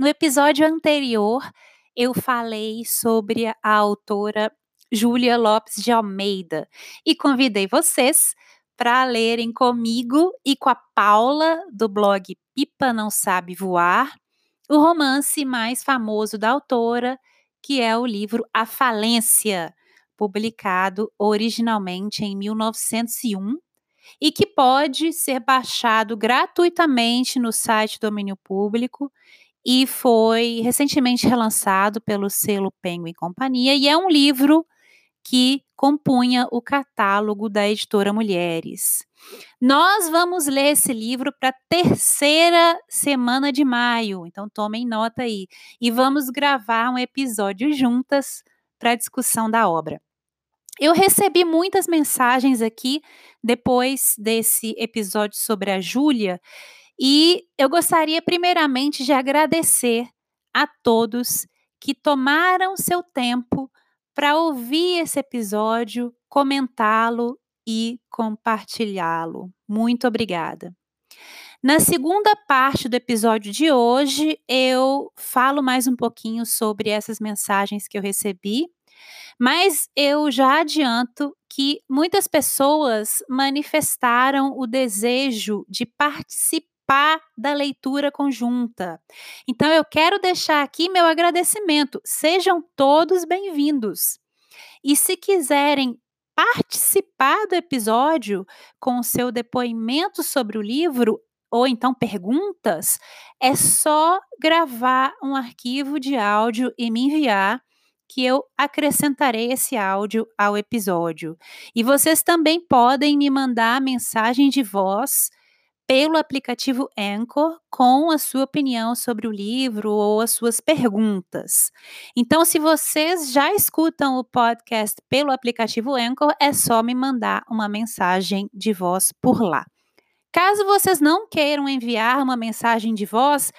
No episódio anterior, eu falei sobre a autora Júlia Lopes de Almeida e convidei vocês para lerem comigo e com a Paula do blog Pipa Não Sabe Voar o romance mais famoso da autora, que é o livro A Falência, publicado originalmente em 1901 e que pode ser baixado gratuitamente no site Domínio Público e foi recentemente relançado pelo selo Penguin Companhia e é um livro que compunha o catálogo da editora Mulheres. Nós vamos ler esse livro para a terceira semana de maio, então tomem nota aí. E vamos gravar um episódio juntas para a discussão da obra. Eu recebi muitas mensagens aqui depois desse episódio sobre a Júlia e eu gostaria, primeiramente, de agradecer a todos que tomaram seu tempo para ouvir esse episódio, comentá-lo e compartilhá-lo. Muito obrigada. Na segunda parte do episódio de hoje, eu falo mais um pouquinho sobre essas mensagens que eu recebi, mas eu já adianto que muitas pessoas manifestaram o desejo de participar participar da leitura conjunta. Então, eu quero deixar aqui meu agradecimento. Sejam todos bem-vindos. E se quiserem participar do episódio com o seu depoimento sobre o livro, ou então perguntas, é só gravar um arquivo de áudio e me enviar que eu acrescentarei esse áudio ao episódio. E vocês também podem me mandar mensagem de voz pelo aplicativo Anchor com a sua opinião sobre o livro ou as suas perguntas. Então, se vocês já escutam o podcast pelo aplicativo Anchor, é só me mandar uma mensagem de voz por lá. Caso vocês não queiram enviar uma mensagem de voz,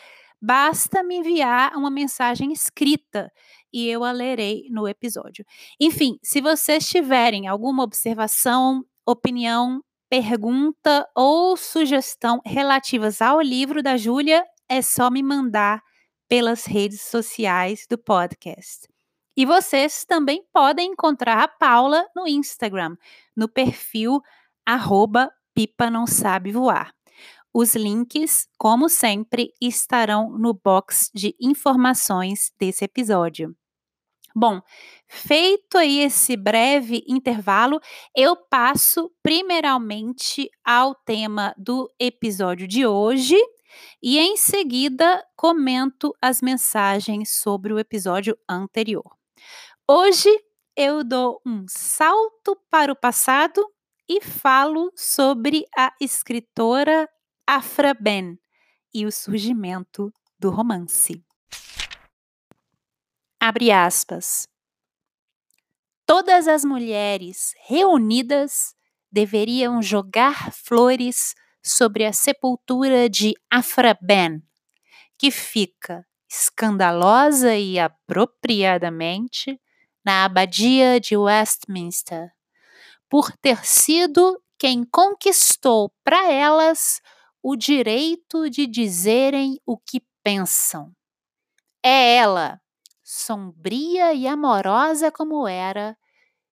basta me enviar uma mensagem escrita e eu a lerei no episódio. Enfim, se vocês tiverem alguma observação, opinião, pergunta ou sugestão relativas ao livro da Júlia, é só me mandar pelas redes sociais do podcast. E vocês também podem encontrar a Paula no Instagram, no perfil arroba Pipa Não Sabe Voar. Os links, como sempre, estarão no box de informações desse episódio. Bom, feito aí esse breve intervalo, eu passo primeiramente ao tema do episódio de hoje e em seguida comento as mensagens sobre o episódio anterior. Hoje eu dou um salto para o passado e falo sobre a escritora Afra Ben e o surgimento do romance. Abre aspas. Todas as mulheres reunidas deveriam jogar flores sobre a sepultura de Afra Ben, que fica escandalosa e apropriadamente na abadia de Westminster, por ter sido quem conquistou para elas o direito de dizerem o que pensam. É ela sombria e amorosa como era,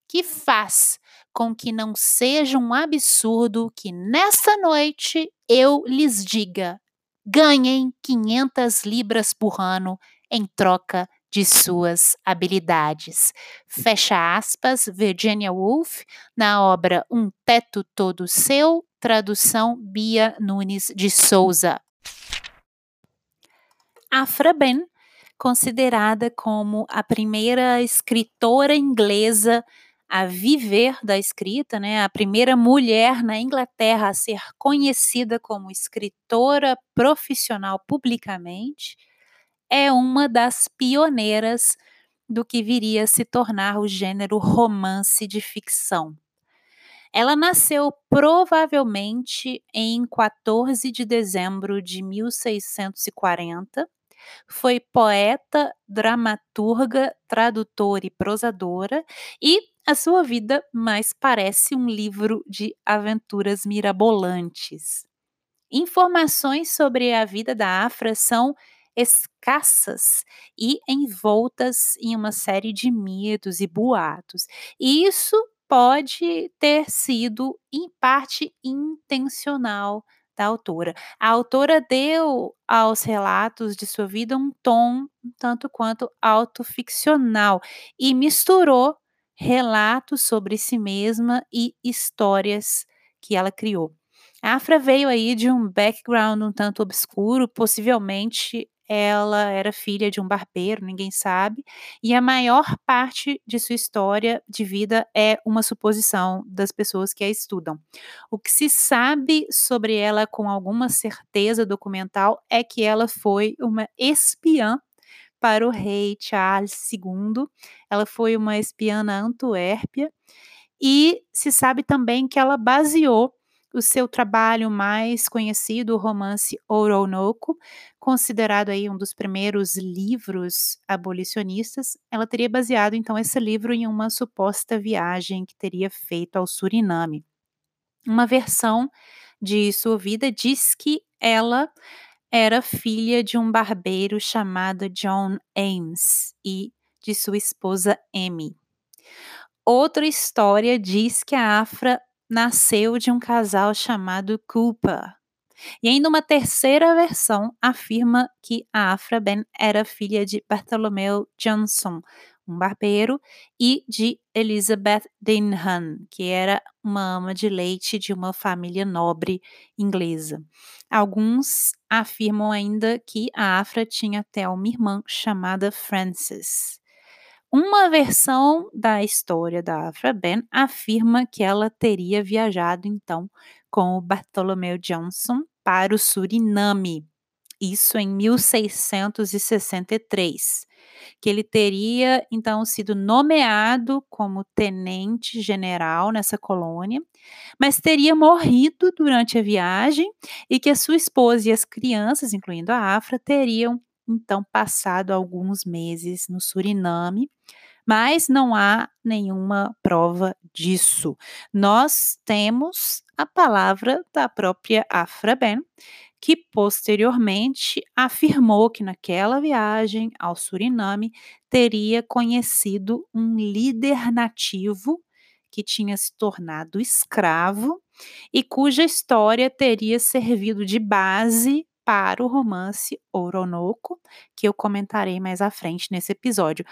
que faz com que não seja um absurdo que nessa noite eu lhes diga: ganhem 500 libras por ano em troca de suas habilidades. Fecha aspas, Virginia Woolf, na obra Um Teto Todo Seu, tradução Bia Nunes de Souza. Afra Ben considerada como a primeira escritora inglesa a viver da escrita, né, a primeira mulher na Inglaterra a ser conhecida como escritora profissional publicamente, é uma das pioneiras do que viria a se tornar o gênero romance de ficção. Ela nasceu provavelmente em 14 de dezembro de 1640. Foi poeta, dramaturga, tradutora e prosadora, e a sua vida mais parece um livro de aventuras mirabolantes. Informações sobre a vida da Afra são escassas e envoltas em uma série de mitos e boatos. E isso pode ter sido, em parte, intencional da autora. A autora deu aos relatos de sua vida um tom tanto quanto autoficcional e misturou relatos sobre si mesma e histórias que ela criou. A Afra veio aí de um background um tanto obscuro, possivelmente ela era filha de um barbeiro, ninguém sabe, e a maior parte de sua história de vida é uma suposição das pessoas que a estudam. O que se sabe sobre ela com alguma certeza documental é que ela foi uma espiã para o rei Charles II. Ela foi uma espiã na Antuérpia e se sabe também que ela baseou o seu trabalho mais conhecido, o romance Oronoco, considerado aí um dos primeiros livros abolicionistas, ela teria baseado então esse livro em uma suposta viagem que teria feito ao Suriname. Uma versão de sua vida diz que ela era filha de um barbeiro chamado John Ames e de sua esposa Amy. Outra história diz que a Afra nasceu de um casal chamado Cooper. E ainda uma terceira versão afirma que a Afra Ben era filha de Bartholomew Johnson, um barbeiro, e de Elizabeth Denham, que era uma ama de leite de uma família nobre inglesa. Alguns afirmam ainda que a Afra tinha até uma irmã chamada Frances. Uma versão da história da Afra Ben afirma que ela teria viajado então com o Bartholomew Johnson para o Suriname, isso em 1663, que ele teria então sido nomeado como tenente general nessa colônia, mas teria morrido durante a viagem e que a sua esposa e as crianças, incluindo a Afra, teriam então passado alguns meses no Suriname, mas não há nenhuma prova disso. Nós temos a palavra da própria Afra Ben, que posteriormente afirmou que naquela viagem ao Suriname teria conhecido um líder nativo que tinha se tornado escravo e cuja história teria servido de base para o romance Oronoco, que eu comentarei mais à frente nesse episódio.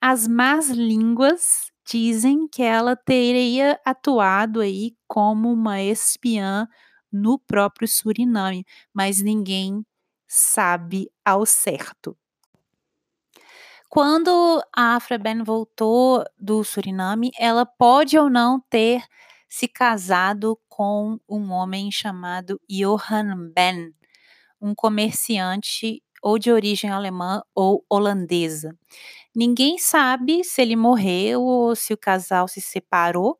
As más línguas dizem que ela teria atuado aí como uma espiã no próprio Suriname, mas ninguém sabe ao certo. Quando a Afra Ben voltou do Suriname, ela pode ou não ter se casado com um homem chamado Johan Ben, um comerciante ou de origem alemã ou holandesa. Ninguém sabe se ele morreu ou se o casal se separou,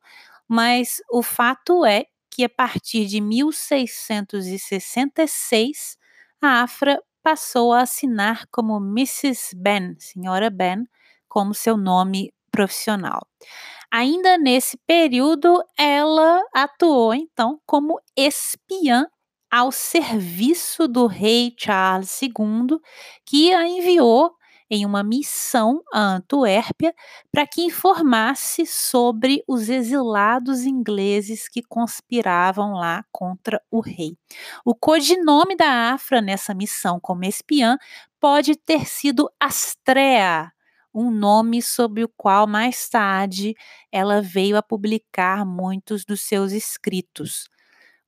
mas o fato é que a partir de 1666 a Afra passou a assinar como Mrs. Ben, senhora Ben, como seu nome profissional. Ainda nesse período, ela atuou então como espiã ao serviço do rei Charles II, que a enviou em uma missão a Antuérpia para que informasse sobre os exilados ingleses que conspiravam lá contra o rei. O codinome da Afra nessa missão como espiã pode ter sido Astrea, um nome sob o qual mais tarde ela veio a publicar muitos dos seus escritos.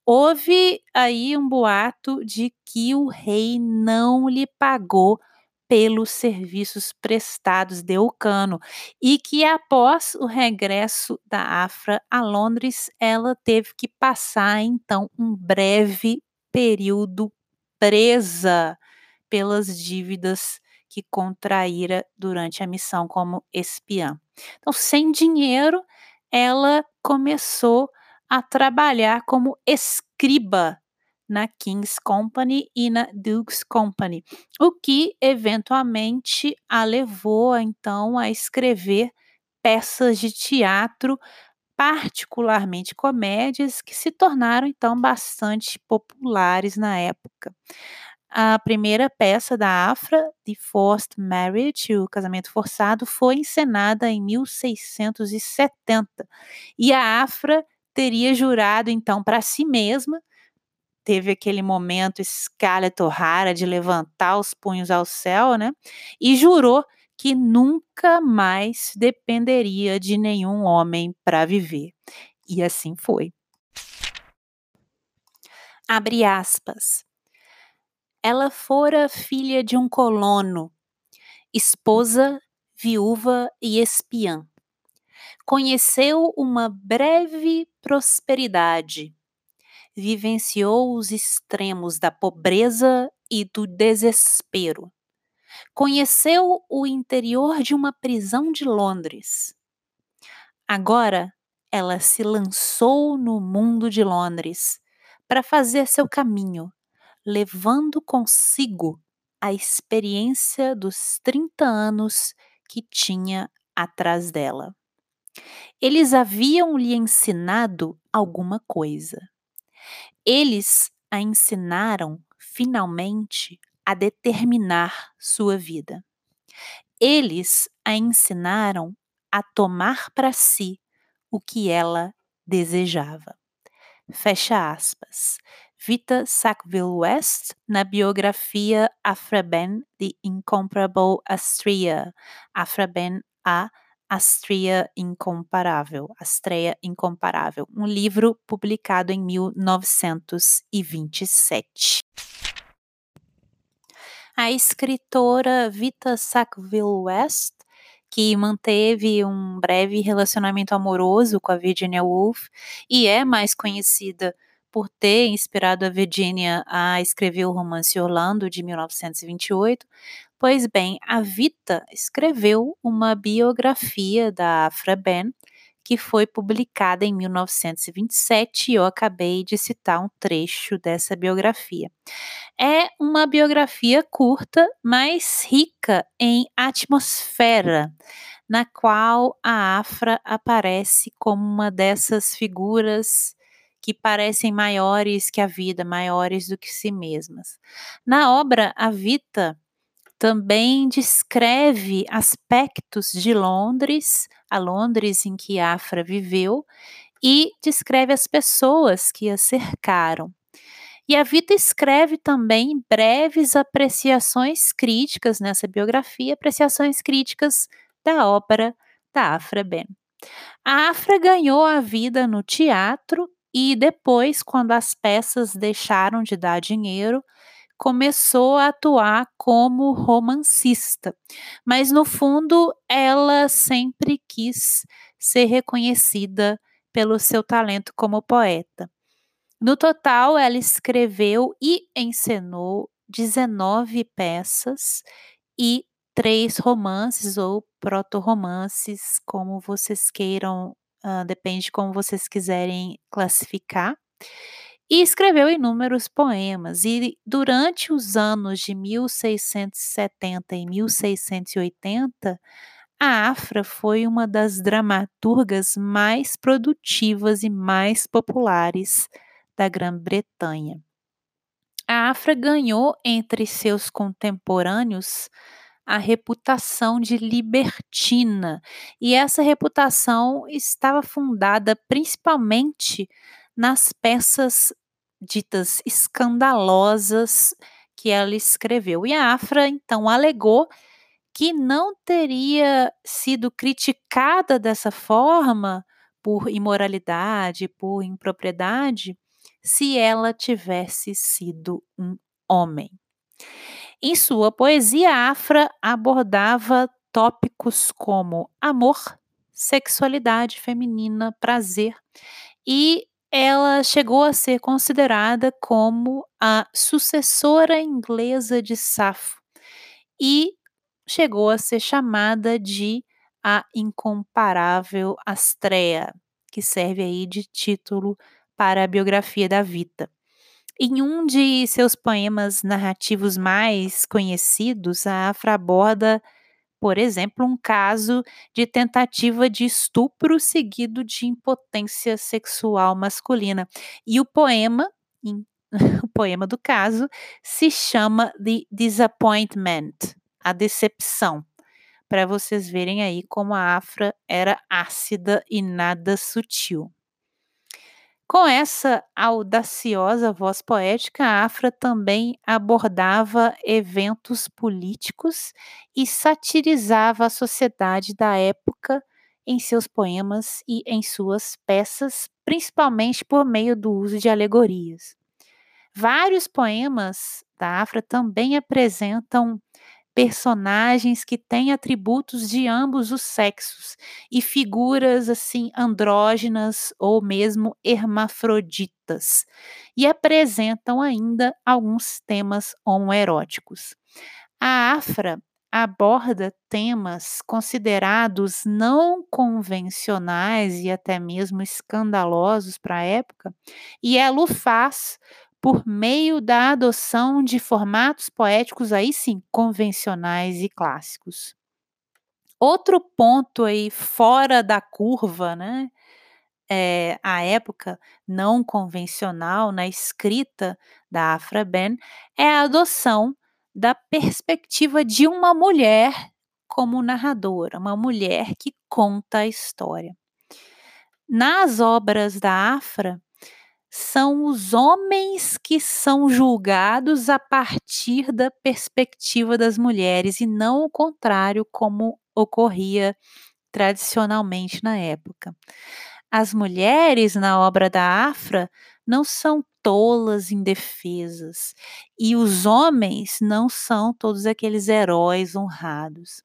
Houve aí um boato de que o rei não lhe pagou pelos serviços prestados de Eucano e que após o regresso da Afra a Londres, ela teve que passar então um breve período presa pelas dívidas que contraíra durante a missão como espiã. Então, sem dinheiro, ela começou a trabalhar como escriba na King's Company e na Duke's Company, o que eventualmente a levou então a escrever peças de teatro, particularmente comédias, que se tornaram então bastante populares na época. A primeira peça da Afra, The Forced Marriage, o casamento forçado, foi encenada em 1670 e a Afra teria jurado então para si mesma teve aquele momento Scarlett O'Hara de levantar os punhos ao céu, né? E jurou que nunca mais dependeria de nenhum homem para viver. E assim foi. Abre aspas. Ela fora filha de um colono, esposa, viúva e espiã. Conheceu uma breve prosperidade vivenciou os extremos da pobreza e do desespero. Conheceu o interior de uma prisão de Londres. Agora ela se lançou no mundo de Londres para fazer seu caminho, levando consigo a experiência dos 30 anos que tinha atrás dela. Eles haviam lhe ensinado alguma coisa. Eles a ensinaram, finalmente, a determinar sua vida. Eles a ensinaram a tomar para si o que ela desejava. Fecha aspas. Vita Sackville West, na biografia Ben, The Incomparable Astrea. Ben, a Astrea Incomparável, Astrea Incomparável, um livro publicado em 1927. A escritora Vita Sackville West, que manteve um breve relacionamento amoroso com a Virginia Woolf e é mais conhecida por ter inspirado a Virginia a escrever o romance Orlando de 1928, Pois bem, a Vita escreveu uma biografia da Afra Ben, que foi publicada em 1927 e eu acabei de citar um trecho dessa biografia. É uma biografia curta, mas rica em atmosfera, na qual a Afra aparece como uma dessas figuras que parecem maiores que a vida, maiores do que si mesmas. Na obra, a Vita também descreve aspectos de Londres, a Londres em que Afra viveu, e descreve as pessoas que a cercaram. E a Vita escreve também breves apreciações críticas nessa biografia, apreciações críticas da ópera da Afra Ben. A Afra ganhou a vida no teatro e depois, quando as peças deixaram de dar dinheiro, começou a atuar como romancista, mas no fundo ela sempre quis ser reconhecida pelo seu talento como poeta. No total, ela escreveu e encenou 19 peças e três romances ou proto-romances, como vocês queiram, uh, depende de como vocês quiserem classificar e escreveu inúmeros poemas. E durante os anos de 1670 e 1680, a Afra foi uma das dramaturgas mais produtivas e mais populares da Grã-Bretanha. A Afra ganhou entre seus contemporâneos a reputação de libertina, e essa reputação estava fundada principalmente nas peças ditas escandalosas que ela escreveu. E a Afra então alegou que não teria sido criticada dessa forma por imoralidade, por impropriedade, se ela tivesse sido um homem. Em sua poesia, Afra abordava tópicos como amor, sexualidade feminina, prazer, e ela chegou a ser considerada como a sucessora inglesa de Safo e chegou a ser chamada de a incomparável Astrea, que serve aí de título para a biografia da Vita. Em um de seus poemas narrativos mais conhecidos, a Afra aborda, por exemplo, um caso de tentativa de estupro seguido de impotência sexual masculina. E o poema, o poema do caso, se chama The Disappointment, a decepção para vocês verem aí como a Afra era ácida e nada sutil. Com essa audaciosa voz poética, a Afra também abordava eventos políticos e satirizava a sociedade da época em seus poemas e em suas peças, principalmente por meio do uso de alegorias. Vários poemas da Afra também apresentam personagens que têm atributos de ambos os sexos e figuras assim andrógenas ou mesmo hermafroditas e apresentam ainda alguns temas homoeróticos. A Afra aborda temas considerados não convencionais e até mesmo escandalosos para a época, e ela o faz por meio da adoção de formatos poéticos aí sim convencionais e clássicos. Outro ponto aí fora da curva, né? É, a época não convencional na escrita da Afra Ben é a adoção da perspectiva de uma mulher como narradora, uma mulher que conta a história. Nas obras da Afra, são os homens que são julgados a partir da perspectiva das mulheres e não o contrário, como ocorria tradicionalmente na época. As mulheres na obra da Afra não são tolas indefesas e os homens não são todos aqueles heróis honrados.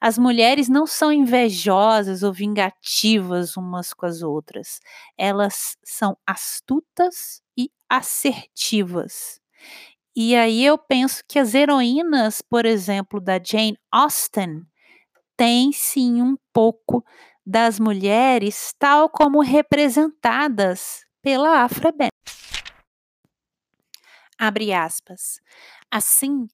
As mulheres não são invejosas ou vingativas umas com as outras. Elas são astutas e assertivas. E aí eu penso que as heroínas, por exemplo, da Jane Austen, têm sim um pouco das mulheres, tal como representadas pela Afra Ben. Abre aspas. Assim,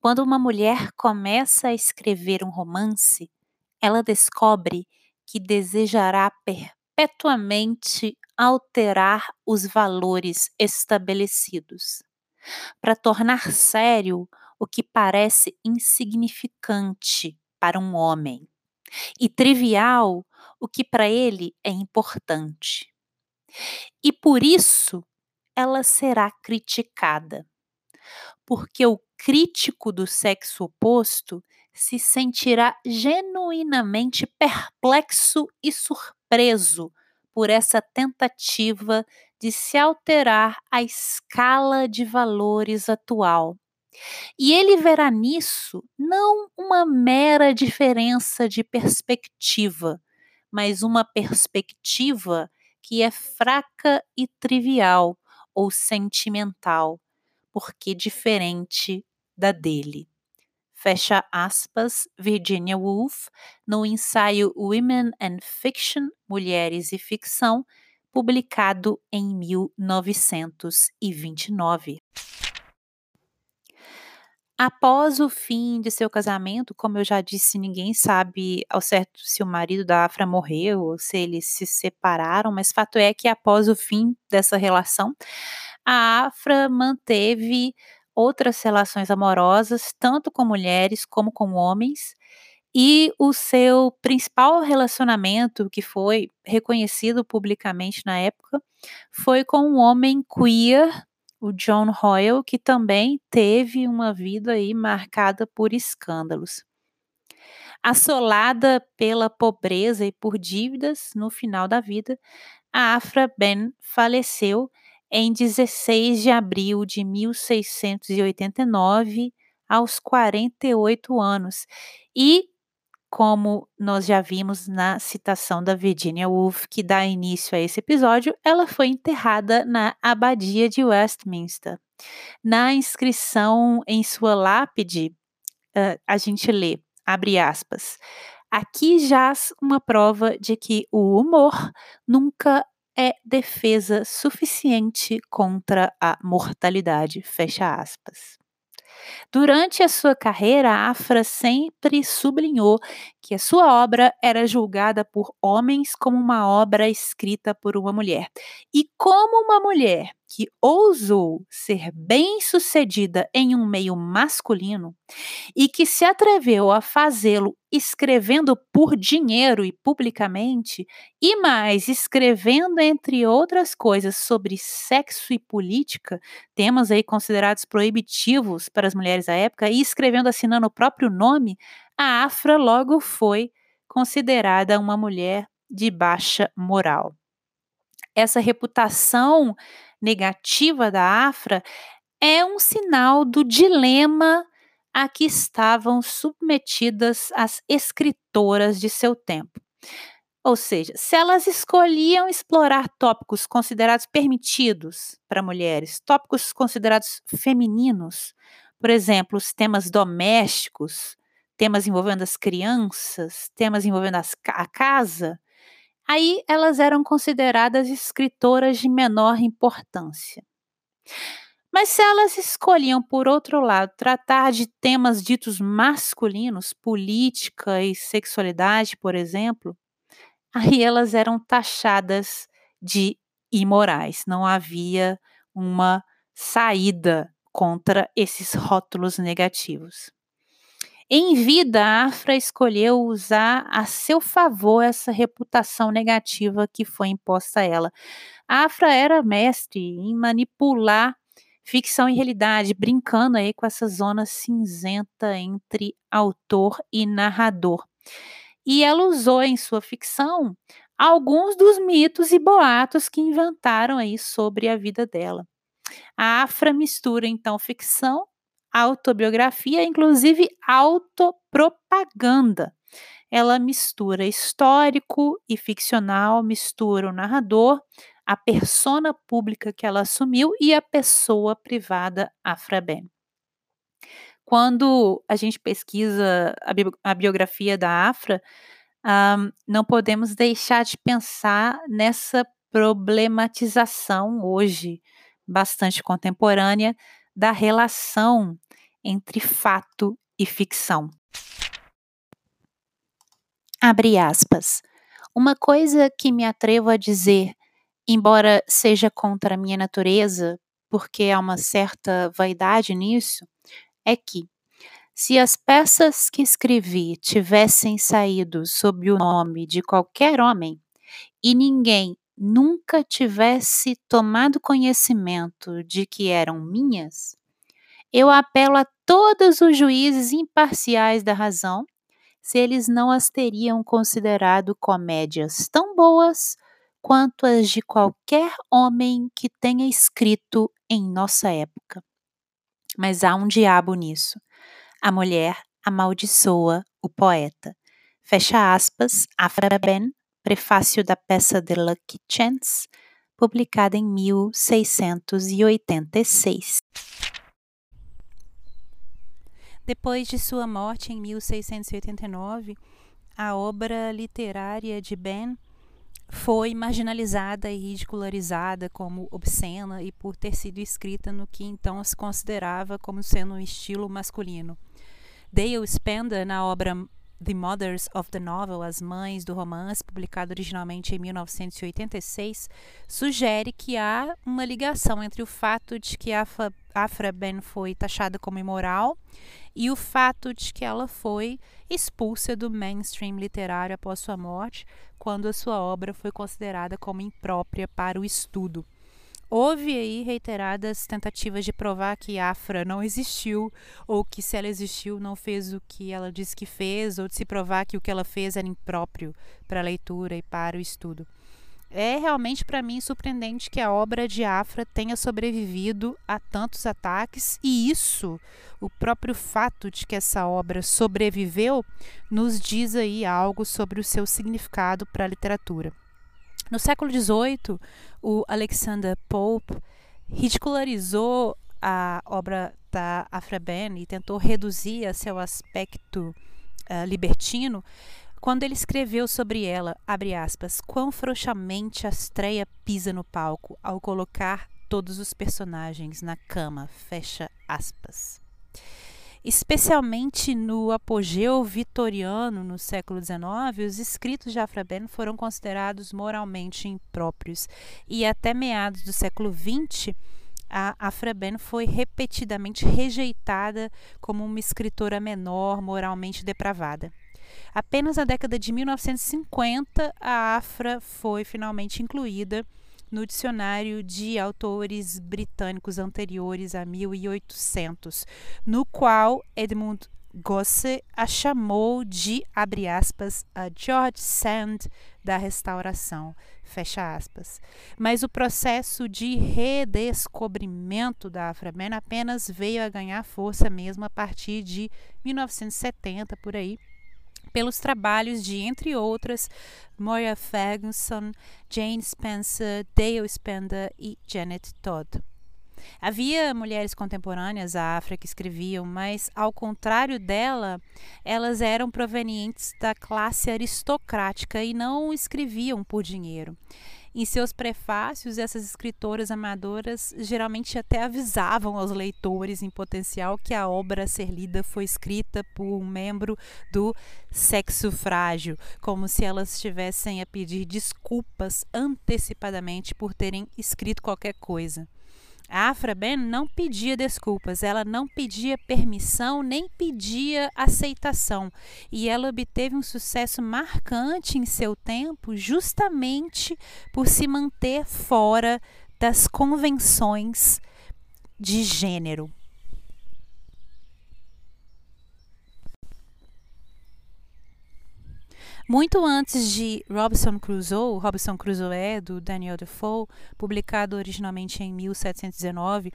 quando uma mulher começa a escrever um romance, ela descobre que desejará perpetuamente alterar os valores estabelecidos, para tornar sério o que parece insignificante para um homem e trivial o que para ele é importante. E por isso ela será criticada, porque o crítico do sexo oposto se sentirá genuinamente perplexo e surpreso por essa tentativa de se alterar a escala de valores atual. E ele verá nisso não uma mera diferença de perspectiva, mas uma perspectiva que é fraca e trivial ou sentimental, porque diferente da dele. Fecha aspas, Virginia Woolf, no ensaio Women and Fiction, Mulheres e Ficção, publicado em 1929. Após o fim de seu casamento, como eu já disse, ninguém sabe ao certo se o marido da Afra morreu ou se eles se separaram, mas fato é que após o fim dessa relação, a Afra manteve outras relações amorosas, tanto com mulheres como com homens, e o seu principal relacionamento, que foi reconhecido publicamente na época, foi com um homem queer, o John Hoyle, que também teve uma vida aí marcada por escândalos. Assolada pela pobreza e por dívidas no final da vida, a Afra Ben faleceu em 16 de abril de 1689, aos 48 anos. E, como nós já vimos na citação da Virginia Woolf, que dá início a esse episódio, ela foi enterrada na Abadia de Westminster. Na inscrição em sua lápide, uh, a gente lê, abre aspas, aqui jaz uma prova de que o humor nunca é defesa suficiente contra a mortalidade, fecha aspas. Durante a sua carreira, Afra sempre sublinhou que a sua obra era julgada por homens como uma obra escrita por uma mulher. E como uma mulher que ousou ser bem-sucedida em um meio masculino e que se atreveu a fazê-lo escrevendo por dinheiro e publicamente, e mais escrevendo, entre outras coisas, sobre sexo e política, temas aí considerados proibitivos para as mulheres à época, e escrevendo assinando o próprio nome, a Afra logo foi considerada uma mulher de baixa moral. Essa reputação negativa da Afra é um sinal do dilema a que estavam submetidas as escritoras de seu tempo. Ou seja, se elas escolhiam explorar tópicos considerados permitidos para mulheres, tópicos considerados femininos, por exemplo, os temas domésticos, temas envolvendo as crianças, temas envolvendo as, a casa, aí elas eram consideradas escritoras de menor importância. Mas se elas escolhiam, por outro lado, tratar de temas ditos masculinos, política e sexualidade, por exemplo, aí elas eram taxadas de imorais. Não havia uma saída contra esses rótulos negativos. Em vida, a Afra escolheu usar a seu favor essa reputação negativa que foi imposta a ela. A Afra era mestre em manipular ficção e realidade, brincando aí com essa zona cinzenta entre autor e narrador. E ela usou em sua ficção alguns dos mitos e boatos que inventaram aí sobre a vida dela. A Afra mistura então ficção, autobiografia, inclusive autopropaganda. Ela mistura histórico e ficcional, mistura o narrador, a persona pública que ela assumiu e a pessoa privada Afra Ben. Quando a gente pesquisa a, bi a biografia da Afra, um, não podemos deixar de pensar nessa problematização hoje bastante contemporânea da relação entre fato e ficção. Abre aspas. Uma coisa que me atrevo a dizer embora seja contra a minha natureza, porque há uma certa vaidade nisso, é que, se as peças que escrevi tivessem saído sob o nome de qualquer homem e ninguém nunca tivesse tomado conhecimento de que eram minhas, eu apelo a todos os juízes imparciais da razão se eles não as teriam considerado comédias tão boas quanto as de qualquer homem que tenha escrito em nossa época. Mas há um diabo nisso. A mulher amaldiçoa o poeta. Fecha aspas, Afra Ben, prefácio da peça The Lucky Chance, publicada em 1686. Depois de sua morte em 1689, a obra literária de Ben foi marginalizada e ridicularizada como obscena e por ter sido escrita no que então se considerava como sendo um estilo masculino. Dale Spender, na obra The Mothers of the Novel, As Mães do Romance, publicado originalmente em 1986, sugere que há uma ligação entre o fato de que Afra, Afra Ben foi taxada como imoral e o fato de que ela foi expulsa do mainstream literário após sua morte, quando a sua obra foi considerada como imprópria para o estudo. Houve aí reiteradas tentativas de provar que Afra não existiu, ou que se ela existiu não fez o que ela disse que fez, ou de se provar que o que ela fez era impróprio para a leitura e para o estudo. é realmente para mim surpreendente que a obra de Afra tenha sobrevivido a tantos ataques e isso, o próprio fato de que essa obra sobreviveu, nos diz aí algo sobre o seu significado para a literatura. No século XVIII, o Alexander Pope ridicularizou a obra da Afra Ben e tentou reduzir a seu aspecto uh, libertino quando ele escreveu sobre ela, abre aspas, quão frouxamente a estreia pisa no palco ao colocar todos os personagens na cama, fecha aspas. Especialmente no apogeu vitoriano no século XIX, os escritos de Afraben foram considerados moralmente impróprios e até meados do século XX a Afraben foi repetidamente rejeitada como uma escritora menor, moralmente depravada. Apenas na década de 1950, a Afra foi finalmente incluída no dicionário de autores britânicos anteriores a 1800, no qual Edmund Gosse a chamou de, abre aspas, a George Sand da restauração, fecha aspas. Mas o processo de redescobrimento da Aframen apenas veio a ganhar força mesmo a partir de 1970, por aí, pelos trabalhos de, entre outras, Moira Ferguson, Jane Spencer, Dale Spender e Janet Todd. Havia mulheres contemporâneas à África que escreviam, mas, ao contrário dela, elas eram provenientes da classe aristocrática e não escreviam por dinheiro. Em seus prefácios, essas escritoras amadoras geralmente até avisavam aos leitores em potencial que a obra a ser lida foi escrita por um membro do sexo frágil, como se elas estivessem a pedir desculpas antecipadamente por terem escrito qualquer coisa. A Afra Ben não pedia desculpas, ela não pedia permissão, nem pedia aceitação. E ela obteve um sucesso marcante em seu tempo, justamente por se manter fora das convenções de gênero. Muito antes de Robinson Crusoe, Robinson Crusoe, do Daniel Defoe, publicado originalmente em 1719,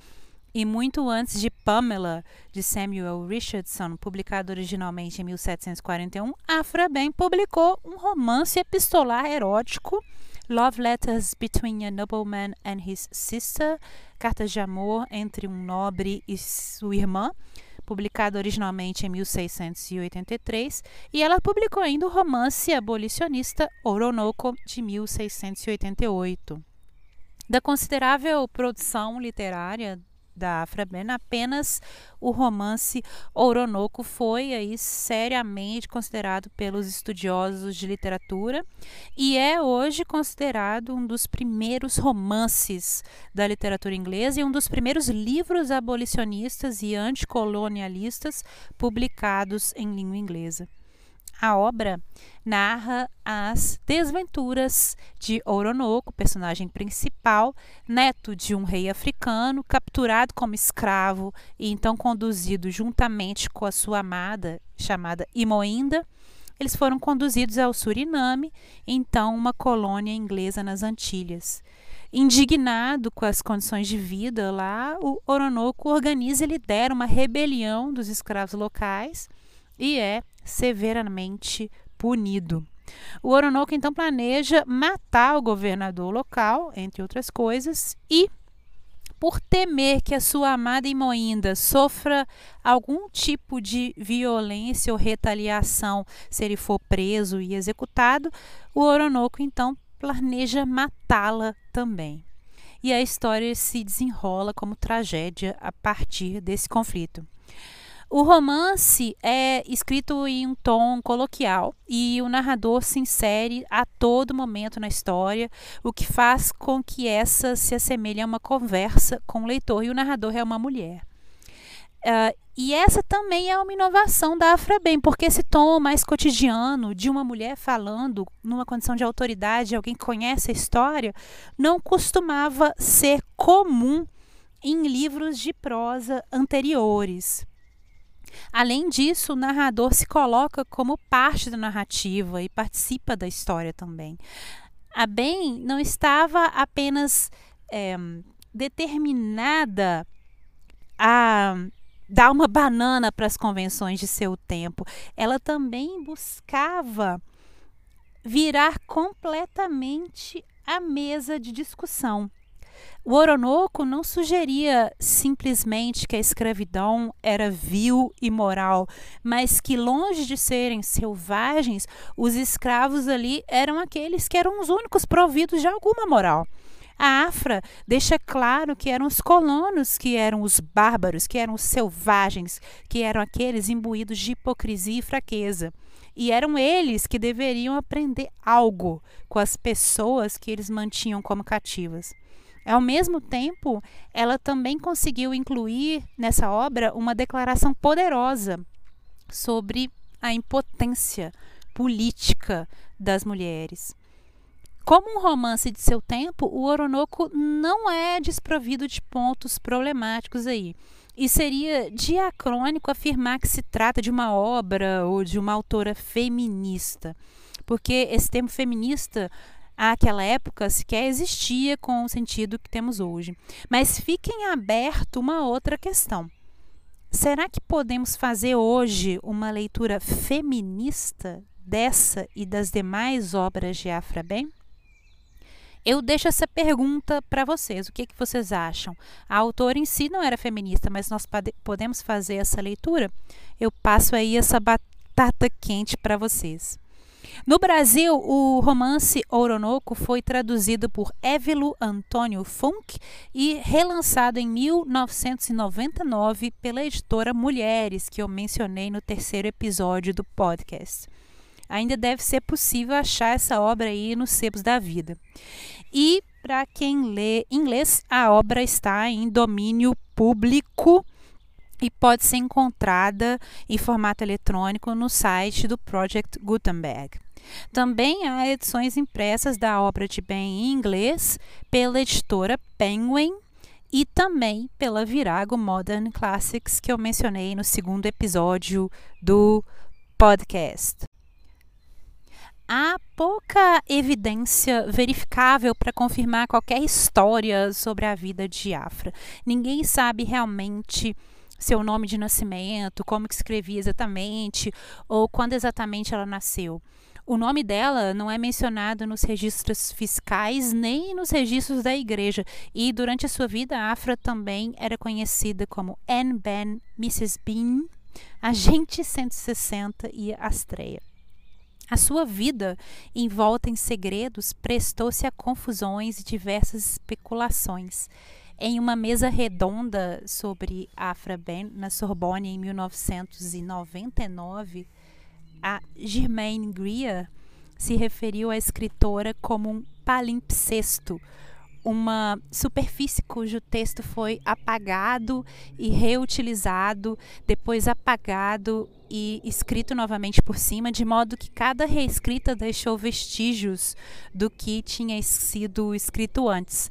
e muito antes de Pamela, de Samuel Richardson, publicado originalmente em 1741, Afra Ben publicou um romance epistolar erótico, Love Letters Between a Nobleman and His Sister, Cartas de Amor entre um nobre e sua irmã, publicado originalmente em 1683, e ela publicou ainda o romance abolicionista Oronoco, de 1688. Da considerável produção literária da Afraben, apenas o romance Oronoco foi aí seriamente considerado pelos estudiosos de literatura e é hoje considerado um dos primeiros romances da literatura inglesa e um dos primeiros livros abolicionistas e anticolonialistas publicados em língua inglesa. A obra narra as desventuras de Oronoco, personagem principal, neto de um rei africano, capturado como escravo e então conduzido juntamente com a sua amada, chamada Imoinda. Eles foram conduzidos ao Suriname, então uma colônia inglesa nas Antilhas. Indignado com as condições de vida lá, o Oronoco organiza e lidera uma rebelião dos escravos locais e é severamente punido. O Oronoco então planeja matar o governador local, entre outras coisas, e por temer que a sua amada Imoinda sofra algum tipo de violência ou retaliação se ele for preso e executado, o Oronoco então planeja matá-la também. E a história se desenrola como tragédia a partir desse conflito. O romance é escrito em um tom coloquial e o narrador se insere a todo momento na história, o que faz com que essa se assemelhe a uma conversa com o leitor, e o narrador é uma mulher. Uh, e essa também é uma inovação da Afrabem, porque esse tom mais cotidiano de uma mulher falando numa condição de autoridade, alguém que conhece a história, não costumava ser comum em livros de prosa anteriores. Além disso, o narrador se coloca como parte da narrativa e participa da história também. A Ben não estava apenas é, determinada a dar uma banana para as convenções de seu tempo, ela também buscava virar completamente a mesa de discussão. O Oronoco não sugeria simplesmente que a escravidão era vil e moral, mas que, longe de serem selvagens, os escravos ali eram aqueles que eram os únicos providos de alguma moral. A Afra deixa claro que eram os colonos que eram os bárbaros, que eram os selvagens, que eram aqueles imbuídos de hipocrisia e fraqueza. E eram eles que deveriam aprender algo com as pessoas que eles mantinham como cativas. Ao mesmo tempo, ela também conseguiu incluir nessa obra uma declaração poderosa sobre a impotência política das mulheres. Como um romance de seu tempo, o Oronoco não é desprovido de pontos problemáticos aí. E seria diacrônico afirmar que se trata de uma obra ou de uma autora feminista, porque esse termo feminista àquela época sequer existia com o sentido que temos hoje. Mas fiquem aberto uma outra questão. Será que podemos fazer hoje uma leitura feminista dessa e das demais obras de Afra Ben? Eu deixo essa pergunta para vocês. O que, que vocês acham? A autora em si não era feminista, mas nós podemos fazer essa leitura? Eu passo aí essa batata quente para vocês. No Brasil, o romance Oronoco foi traduzido por Évilo Antônio Funk e relançado em 1999 pela editora Mulheres, que eu mencionei no terceiro episódio do podcast. Ainda deve ser possível achar essa obra aí nos sebos da vida. E para quem lê inglês, a obra está em domínio público e pode ser encontrada em formato eletrônico no site do Project Gutenberg. Também há edições impressas da obra de Ben em inglês pela editora Penguin e também pela Virago Modern Classics, que eu mencionei no segundo episódio do podcast. Há pouca evidência verificável para confirmar qualquer história sobre a vida de Afra. Ninguém sabe realmente seu nome de nascimento, como que escrevia exatamente ou quando exatamente ela nasceu. O nome dela não é mencionado nos registros fiscais nem nos registros da igreja. E durante a sua vida, Afra também era conhecida como Anne Ben Mrs. Bean, Agente 160 e Astreia. A sua vida, envolta em segredos, prestou-se a confusões e diversas especulações. Em uma mesa redonda sobre Afra Ben, na Sorbonne, em 1999, a Germaine Greer se referiu à escritora como um palimpsesto, uma superfície cujo texto foi apagado e reutilizado, depois apagado e escrito novamente por cima, de modo que cada reescrita deixou vestígios do que tinha sido escrito antes.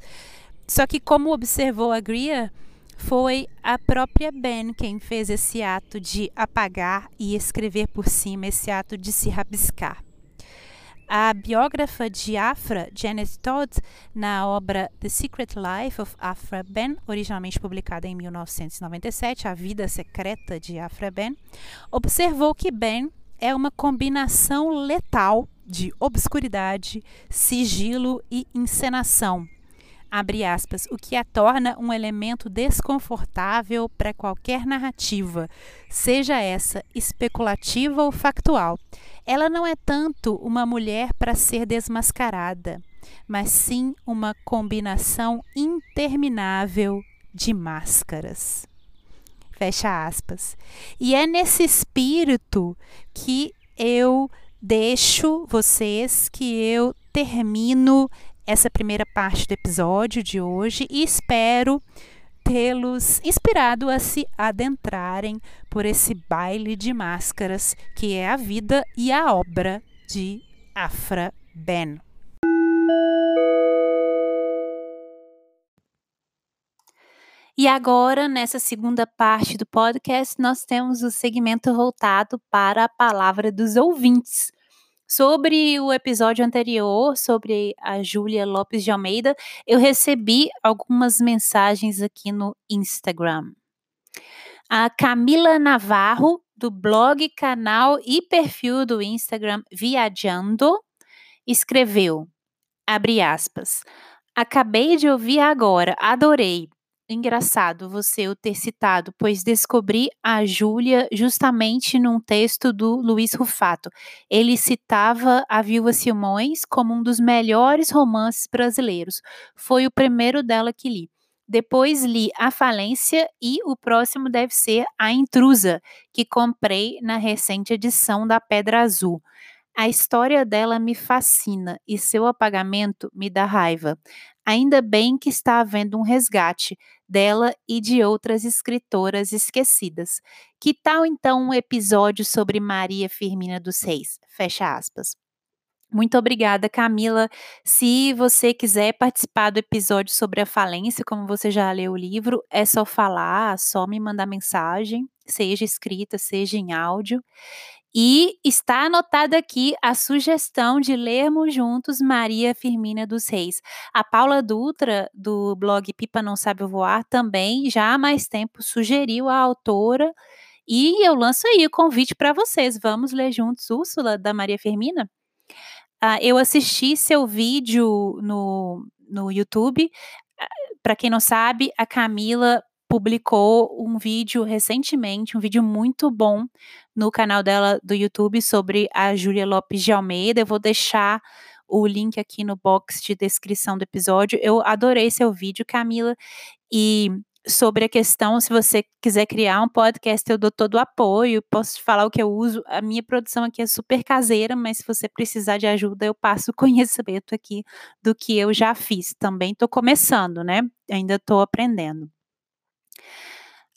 Só que, como observou a Greer, foi a própria Ben quem fez esse ato de apagar e escrever por cima, esse ato de se rabiscar. A biógrafa de Afra, Janet Todd, na obra The Secret Life of Afra Ben, originalmente publicada em 1997, A Vida Secreta de Afra Ben, observou que Ben é uma combinação letal de obscuridade, sigilo e encenação abre aspas, o que a torna um elemento desconfortável para qualquer narrativa, seja essa especulativa ou factual. Ela não é tanto uma mulher para ser desmascarada, mas sim uma combinação interminável de máscaras. Fecha aspas. E é nesse espírito que eu deixo vocês, que eu termino essa primeira parte do episódio de hoje e espero tê-los inspirado a se adentrarem por esse baile de máscaras que é a vida e a obra de Afra Ben. E agora, nessa segunda parte do podcast, nós temos o segmento voltado para a palavra dos ouvintes. Sobre o episódio anterior, sobre a Júlia Lopes de Almeida, eu recebi algumas mensagens aqui no Instagram. A Camila Navarro, do blog, canal e perfil do Instagram Viajando, escreveu, abre aspas, acabei de ouvir agora, adorei, engraçado você o ter citado, pois descobri a Júlia justamente num texto do Luiz Rufato. Ele citava a Viúva Simões como um dos melhores romances brasileiros. Foi o primeiro dela que li. Depois li A Falência e o próximo deve ser A Intrusa, que comprei na recente edição da Pedra Azul. A história dela me fascina e seu apagamento me dá raiva. Ainda bem que está havendo um resgate dela e de outras escritoras esquecidas. Que tal então um episódio sobre Maria Firmina dos Reis? Fecha aspas. Muito obrigada, Camila. Se você quiser participar do episódio sobre a falência, como você já leu o livro, é só falar, só me mandar mensagem, seja escrita, seja em áudio. E está anotada aqui a sugestão de lermos juntos Maria Firmina dos Reis. A Paula Dutra, do blog Pipa Não Sabe Voar, também já há mais tempo sugeriu a autora. E eu lanço aí o convite para vocês. Vamos ler juntos Úrsula, da Maria Firmina? Ah, eu assisti seu vídeo no, no YouTube. Ah, para quem não sabe, a Camila publicou um vídeo recentemente, um vídeo muito bom no canal dela do YouTube sobre a Júlia Lopes de Almeida. Eu vou deixar o link aqui no box de descrição do episódio. Eu adorei seu vídeo, Camila, e sobre a questão, se você quiser criar um podcast, eu dou todo o apoio, posso te falar o que eu uso. A minha produção aqui é super caseira, mas se você precisar de ajuda, eu passo conhecimento aqui do que eu já fiz. Também estou começando, né? Ainda estou aprendendo.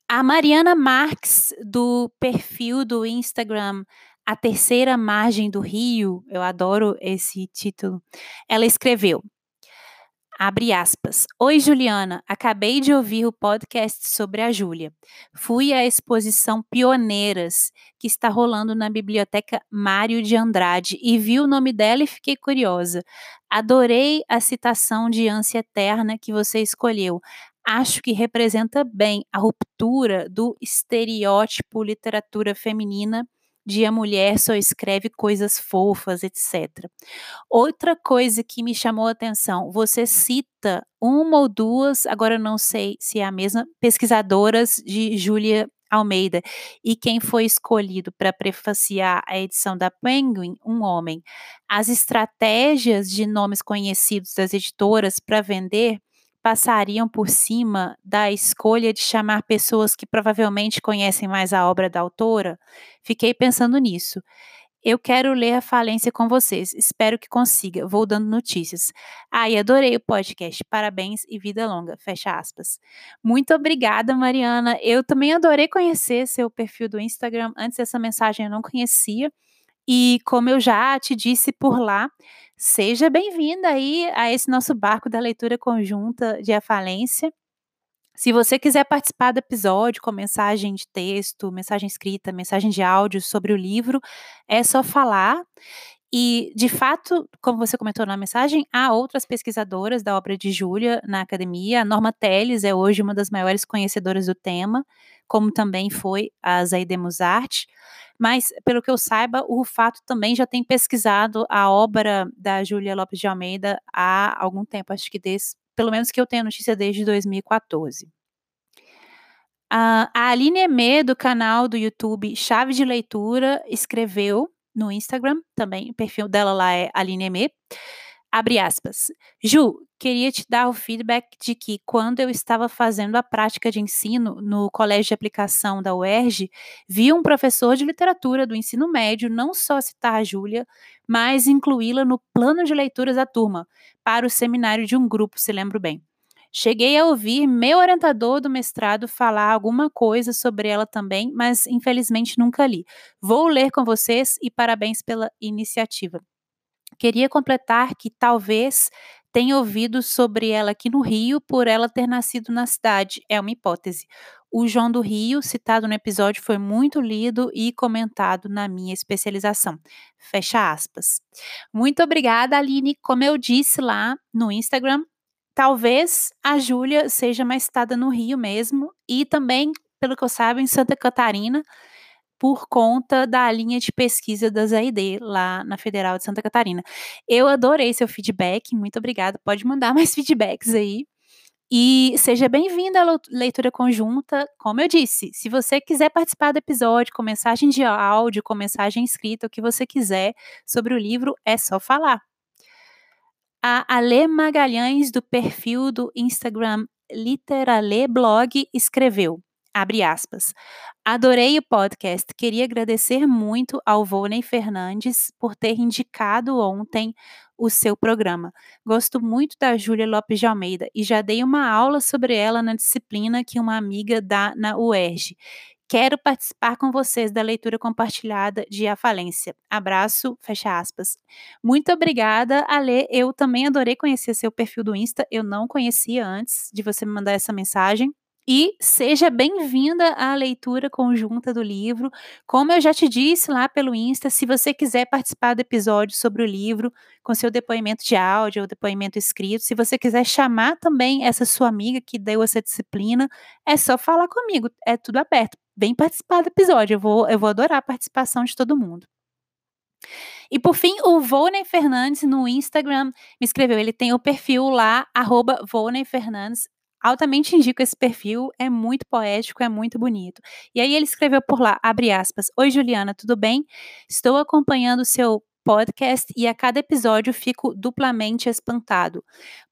A Mariana Marques, do perfil do Instagram A Terceira Margem do Rio, eu adoro esse título, ela escreveu: Abre aspas. Oi, Juliana. Acabei de ouvir o podcast sobre a Júlia. Fui à exposição Pioneiras, que está rolando na Biblioteca Mário de Andrade, e vi o nome dela e fiquei curiosa. Adorei a citação de ânsia eterna que você escolheu acho que representa bem a ruptura do estereótipo literatura feminina de a mulher só escreve coisas fofas, etc. Outra coisa que me chamou a atenção, você cita uma ou duas, agora não sei se é a mesma, pesquisadoras de Júlia Almeida. E quem foi escolhido para prefaciar a edição da Penguin? Um homem. As estratégias de nomes conhecidos das editoras para vender passariam por cima da escolha de chamar pessoas que provavelmente conhecem mais a obra da autora? Fiquei pensando nisso. Eu quero ler a falência com vocês. Espero que consiga. Vou dando notícias. Ai, ah, adorei o podcast. Parabéns e vida longa. Fecha aspas. Muito obrigada, Mariana. Eu também adorei conhecer seu perfil do Instagram. Antes dessa mensagem eu não conhecia. E como eu já te disse por lá, seja bem-vinda aí a esse nosso barco da leitura conjunta de A Falência. Se você quiser participar do episódio com mensagem de texto, mensagem escrita, mensagem de áudio sobre o livro, é só falar. E, de fato, como você comentou na mensagem, há outras pesquisadoras da obra de Júlia na academia. A Norma Teles é hoje uma das maiores conhecedoras do tema, como também foi a Zaide Musart. Mas, pelo que eu saiba, o Rufato também já tem pesquisado a obra da Júlia Lopes de Almeida há algum tempo, acho que desde, pelo menos que eu tenho notícia desde 2014. A, a Aline Emê, do canal do YouTube Chave de Leitura, escreveu no Instagram, também, o perfil dela lá é Aline Abre aspas. Ju, queria te dar o feedback de que quando eu estava fazendo a prática de ensino no colégio de aplicação da UERJ, vi um professor de literatura do ensino médio não só citar a Júlia, mas incluí-la no plano de leituras da turma, para o seminário de um grupo, se lembro bem. Cheguei a ouvir meu orientador do mestrado falar alguma coisa sobre ela também, mas infelizmente nunca li. Vou ler com vocês e parabéns pela iniciativa. Queria completar que talvez tem ouvido sobre ela aqui no Rio por ela ter nascido na cidade. É uma hipótese. O João do Rio, citado no episódio, foi muito lido e comentado na minha especialização. Fecha aspas. Muito obrigada, Aline. Como eu disse lá no Instagram, talvez a Júlia seja mais citada no Rio mesmo e também, pelo que eu saiba, em Santa Catarina por conta da linha de pesquisa da ZAID, lá na Federal de Santa Catarina. Eu adorei seu feedback, muito obrigada. Pode mandar mais feedbacks aí. E seja bem-vinda à leitura conjunta. Como eu disse, se você quiser participar do episódio com mensagem de áudio, com mensagem escrita, o que você quiser sobre o livro, é só falar. A Ale Magalhães, do perfil do Instagram Literale Blog, escreveu: Abre aspas. Adorei o podcast. Queria agradecer muito ao Volney Fernandes por ter indicado ontem o seu programa. Gosto muito da Júlia Lopes de Almeida e já dei uma aula sobre ela na disciplina que uma amiga dá na UERJ. Quero participar com vocês da leitura compartilhada de A Falência. Abraço, fecha aspas. Muito obrigada, Ale. Eu também adorei conhecer seu perfil do Insta. Eu não conhecia antes de você me mandar essa mensagem. E seja bem-vinda à leitura conjunta do livro. Como eu já te disse lá pelo Insta, se você quiser participar do episódio sobre o livro, com seu depoimento de áudio ou depoimento escrito, se você quiser chamar também essa sua amiga que deu essa disciplina, é só falar comigo, é tudo aberto. Vem participar do episódio, eu vou, eu vou adorar a participação de todo mundo. E por fim, o Volney Fernandes no Instagram me escreveu. Ele tem o perfil lá, arroba Fernandes altamente indico esse perfil, é muito poético, é muito bonito. E aí ele escreveu por lá, abre aspas, Oi Juliana, tudo bem? Estou acompanhando o seu podcast e a cada episódio fico duplamente espantado.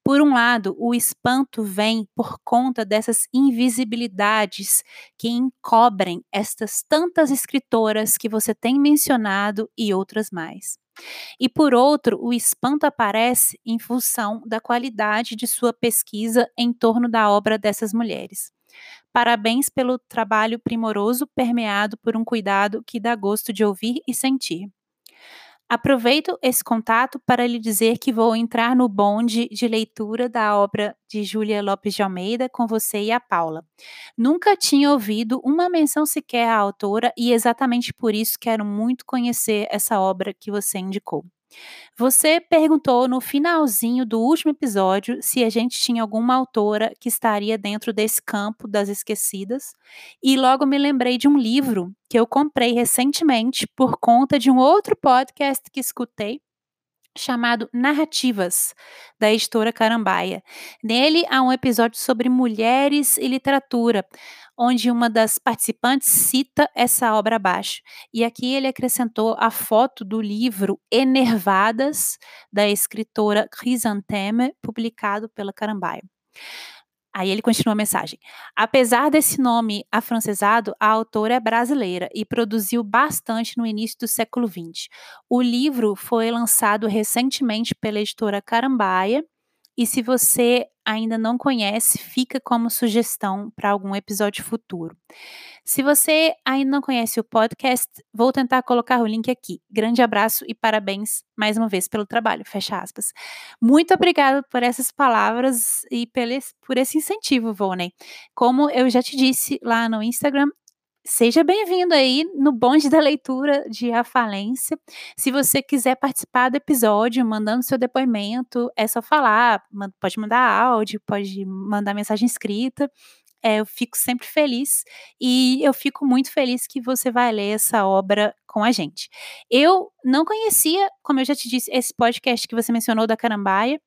Por um lado, o espanto vem por conta dessas invisibilidades que encobrem estas tantas escritoras que você tem mencionado e outras mais. E por outro, o espanto aparece em função da qualidade de sua pesquisa em torno da obra dessas mulheres. Parabéns pelo trabalho primoroso permeado por um cuidado que dá gosto de ouvir e sentir. Aproveito esse contato para lhe dizer que vou entrar no bonde de leitura da obra de Júlia Lopes de Almeida com você e a Paula. Nunca tinha ouvido uma menção sequer à autora e exatamente por isso quero muito conhecer essa obra que você indicou. Você perguntou no finalzinho do último episódio se a gente tinha alguma autora que estaria dentro desse campo das esquecidas, e logo me lembrei de um livro que eu comprei recentemente por conta de um outro podcast que escutei chamado Narrativas, da editora Carambaia. Nele há um episódio sobre mulheres e literatura, onde uma das participantes cita essa obra abaixo. E aqui ele acrescentou a foto do livro Enervadas, da escritora Chrysantheme, publicado pela Carambaia. Aí ele continua a mensagem. Apesar desse nome afrancesado, a autora é brasileira e produziu bastante no início do século XX. O livro foi lançado recentemente pela editora Carambaia e se você ainda não conhece, fica como sugestão para algum episódio futuro. Se você ainda não conhece o podcast, vou tentar colocar o link aqui. Grande abraço e parabéns mais uma vez pelo trabalho. Fecha aspas. Muito obrigada por essas palavras e por esse incentivo, Voney. Como eu já te disse lá no Instagram, Seja bem-vindo aí no bonde da leitura de A Falência. Se você quiser participar do episódio, mandando seu depoimento, é só falar. Pode mandar áudio, pode mandar mensagem escrita. É, eu fico sempre feliz e eu fico muito feliz que você vai ler essa obra com a gente. Eu não conhecia, como eu já te disse, esse podcast que você mencionou da Carambaia.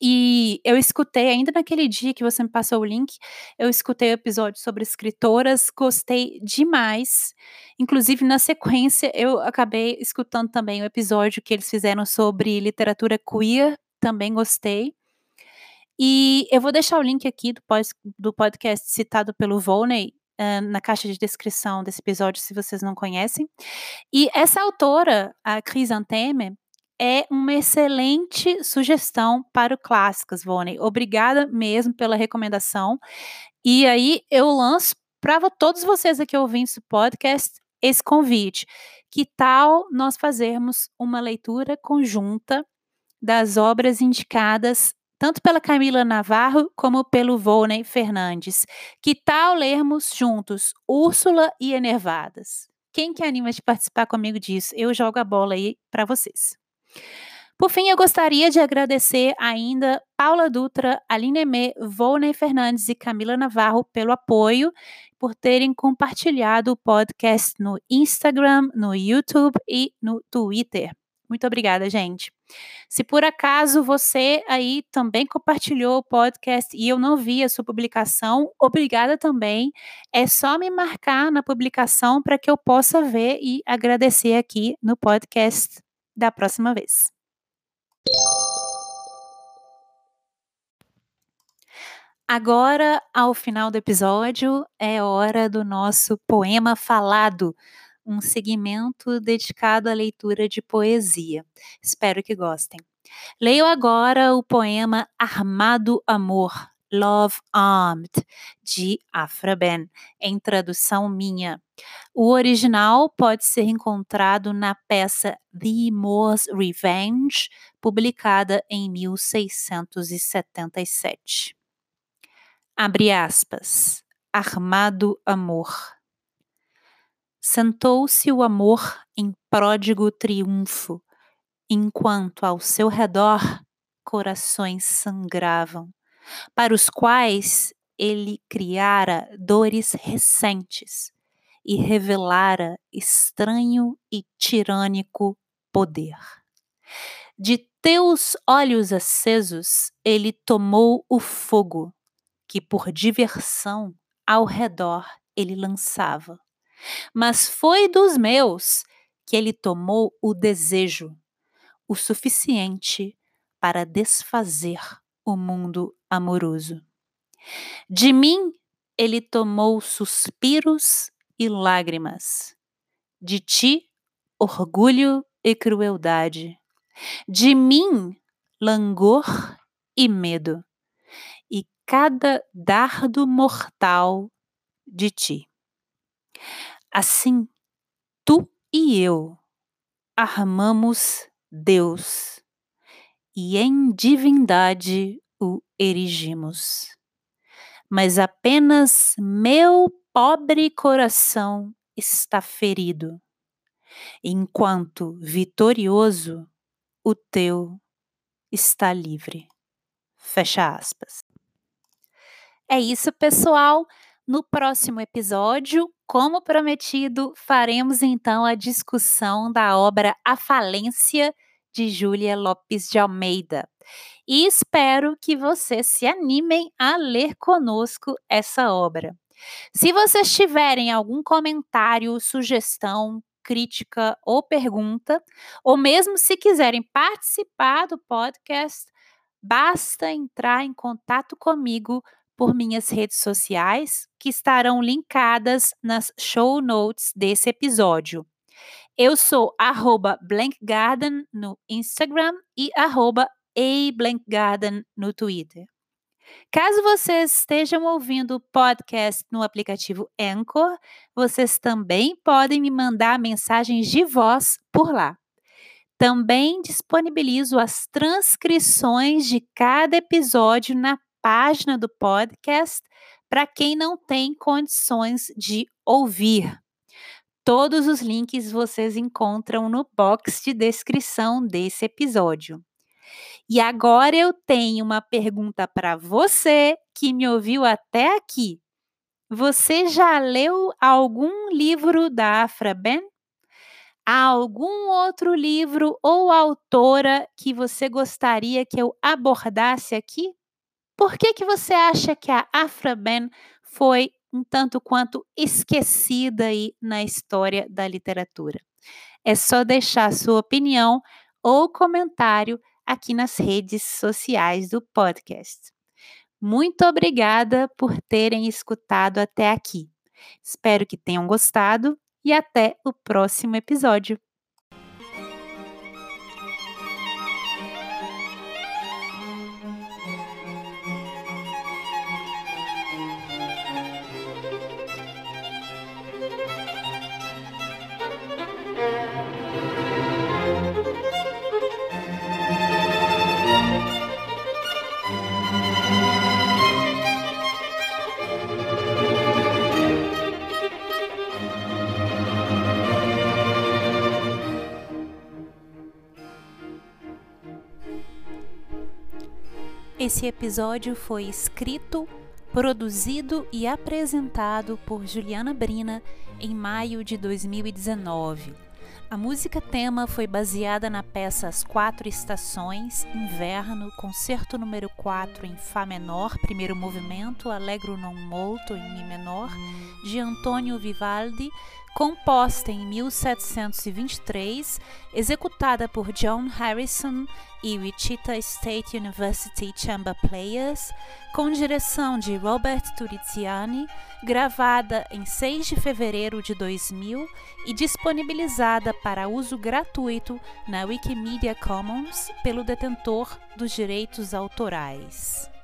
E eu escutei, ainda naquele dia que você me passou o link, eu escutei o episódio sobre escritoras, gostei demais. Inclusive, na sequência, eu acabei escutando também o episódio que eles fizeram sobre literatura queer, também gostei. E eu vou deixar o link aqui do, podcast citado pelo Volney uh, na caixa de descrição desse episódio, se vocês não conhecem. E essa autora, a Chrysantheme, é uma excelente sugestão para o Clássicas, Vone. Obrigada mesmo pela recomendação. E aí eu lanço para todos vocês aqui ouvindo esse podcast esse convite. Que tal nós fazermos uma leitura conjunta das obras indicadas tanto pela Camila Navarro como pelo Volney Fernandes. Que tal lermos juntos Úrsula e Enervadas? Quem que anima de participar comigo disso? Eu jogo a bola aí para vocês. Por fim, eu gostaria de agradecer ainda Paula Dutra, Aline Emê, Volney Fernandes e Camila Navarro pelo apoio, por terem compartilhado o podcast no Instagram, no YouTube e no Twitter. Muito obrigada, gente. Se por acaso você aí também compartilhou o podcast e eu não vi a sua publicação, obrigada também. É só me marcar na publicação para que eu possa ver e agradecer aqui no podcast da próxima vez. Agora, ao final do episódio, é hora do nosso poema falado, um segmento dedicado à leitura de poesia. Espero que gostem. Leio agora o poema Armado Amor, Love Armed, de Afra Ben, em tradução minha. O original pode ser encontrado na peça The Moor's Revenge, publicada em 1677. Abre aspas. Armado amor. Sentou-se o amor em pródigo triunfo, enquanto ao seu redor corações sangravam, para os quais ele criara dores recentes e revelara estranho e tirânico poder. De teus olhos acesos ele tomou o fogo que por diversão ao redor ele lançava. Mas foi dos meus que ele tomou o desejo, o suficiente para desfazer o mundo amoroso. De mim ele tomou suspiros e lágrimas, de ti orgulho e crueldade, de mim langor e medo cada dardo mortal de ti. Assim, tu e eu armamos Deus e em divindade o erigimos. Mas apenas meu pobre coração está ferido, enquanto vitorioso o teu está livre. Fecha aspas. É isso, pessoal. No próximo episódio, como prometido, faremos então a discussão da obra A Falência de Júlia Lopes de Almeida. E espero que vocês se animem a ler conosco essa obra. Se vocês tiverem algum comentário, sugestão, crítica ou pergunta, ou mesmo se quiserem participar do podcast, basta entrar em contato comigo por minhas redes sociais, que estarão linkadas nas show notes desse episódio. Eu sou arroba blankgarden no Instagram e arroba ablankgarden no Twitter. Caso vocês estejam ouvindo o podcast no aplicativo Anchor, vocês também podem me mandar mensagens de voz por lá. Também disponibilizo as transcrições de cada episódio na página do podcast para quem não tem condições de ouvir. Todos os links vocês encontram no box de descrição desse episódio. E agora eu tenho uma pergunta para você que me ouviu até aqui. Você já leu algum livro da Afra Ben? Há algum outro livro ou autora que você gostaria que eu abordasse aqui? Por que, que você acha que a Afra Ben foi um tanto quanto esquecida aí na história da literatura? É só deixar sua opinião ou comentário aqui nas redes sociais do podcast. Muito obrigada por terem escutado até aqui. Espero que tenham gostado e até o próximo episódio. Esse episódio foi escrito, produzido e apresentado por Juliana Brina em maio de 2019. A música tema foi baseada na peça As Quatro Estações, Inverno, concerto número 4 em Fá menor, primeiro movimento, Allegro non molto em Mi menor, de Antonio Vivaldi, composta em 1723, executada por John Harrison e Wichita State University Chamber Players, com direção de Robert Turiziani, gravada em 6 de fevereiro de 2000 e disponibilizada para uso gratuito na Wikimedia Commons pelo detentor dos direitos autorais.